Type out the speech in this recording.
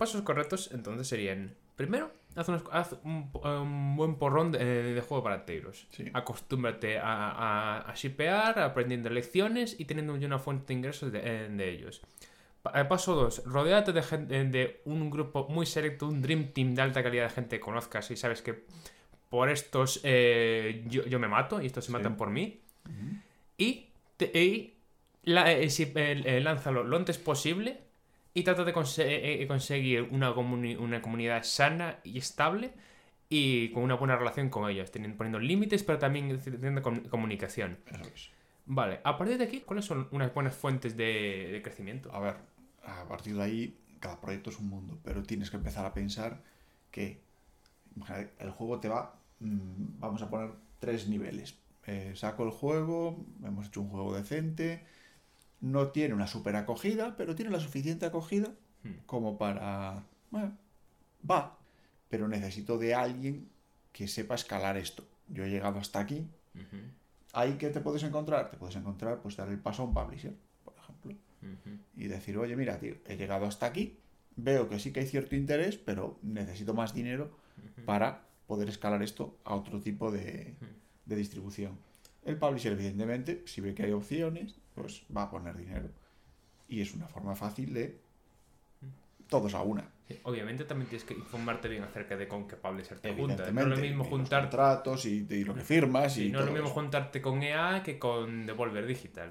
pasos correctos entonces serían, primero, haz, unos- haz un, un buen porrón de, de juego para Teiros. Sí. Acostúmbrate a, a, a shipear, aprendiendo lecciones y teniendo una fuente de ingresos de, eh, de ellos. Pa- eh, Paso 2. Rodeate de, gente, de un grupo muy selecto, un Dream Team de alta calidad de gente que conozcas y sabes que por estos eh, yo, yo me mato y estos se Sí. matan por mí. Y, te- y la- eh, si- eh, eh, lánzalo lo antes posible y trata de conse- eh, eh, conseguir una, comuni- una comunidad sana y estable y con una buena relación con ellos, teniendo, poniendo límites, pero también teniendo com- comunicación. Es. Vale, a partir de aquí, ¿cuáles son unas buenas fuentes de, de crecimiento? A ver, a partir de ahí, cada proyecto es un mundo, pero tienes que empezar a pensar que el juego te va, mm, vamos a poner tres niveles. Eh, saco el juego, hemos hecho un juego decente, no tiene una super acogida, pero tiene la suficiente acogida Hmm. como para... Bueno, va, pero necesito de alguien que sepa escalar esto. Yo he llegado hasta aquí, ¿Ahí qué te puedes encontrar? Te puedes encontrar, pues, dar el paso a un publisher, por ejemplo. Y decir, oye, mira, tío, he llegado hasta aquí, veo que sí que hay cierto interés, pero necesito más dinero para poder escalar esto a otro tipo de, de distribución. El publisher, evidentemente, si ve que hay opciones, pues va a poner dinero. Y es una forma fácil de todos a una. Sí, Obviamente también tienes que informarte bien acerca de con qué publisher te juntas. No es lo mismo juntarte contratos y, y lo que firmas Sí, y no es lo mismo eso. juntarte con EA que con Devolver Digital.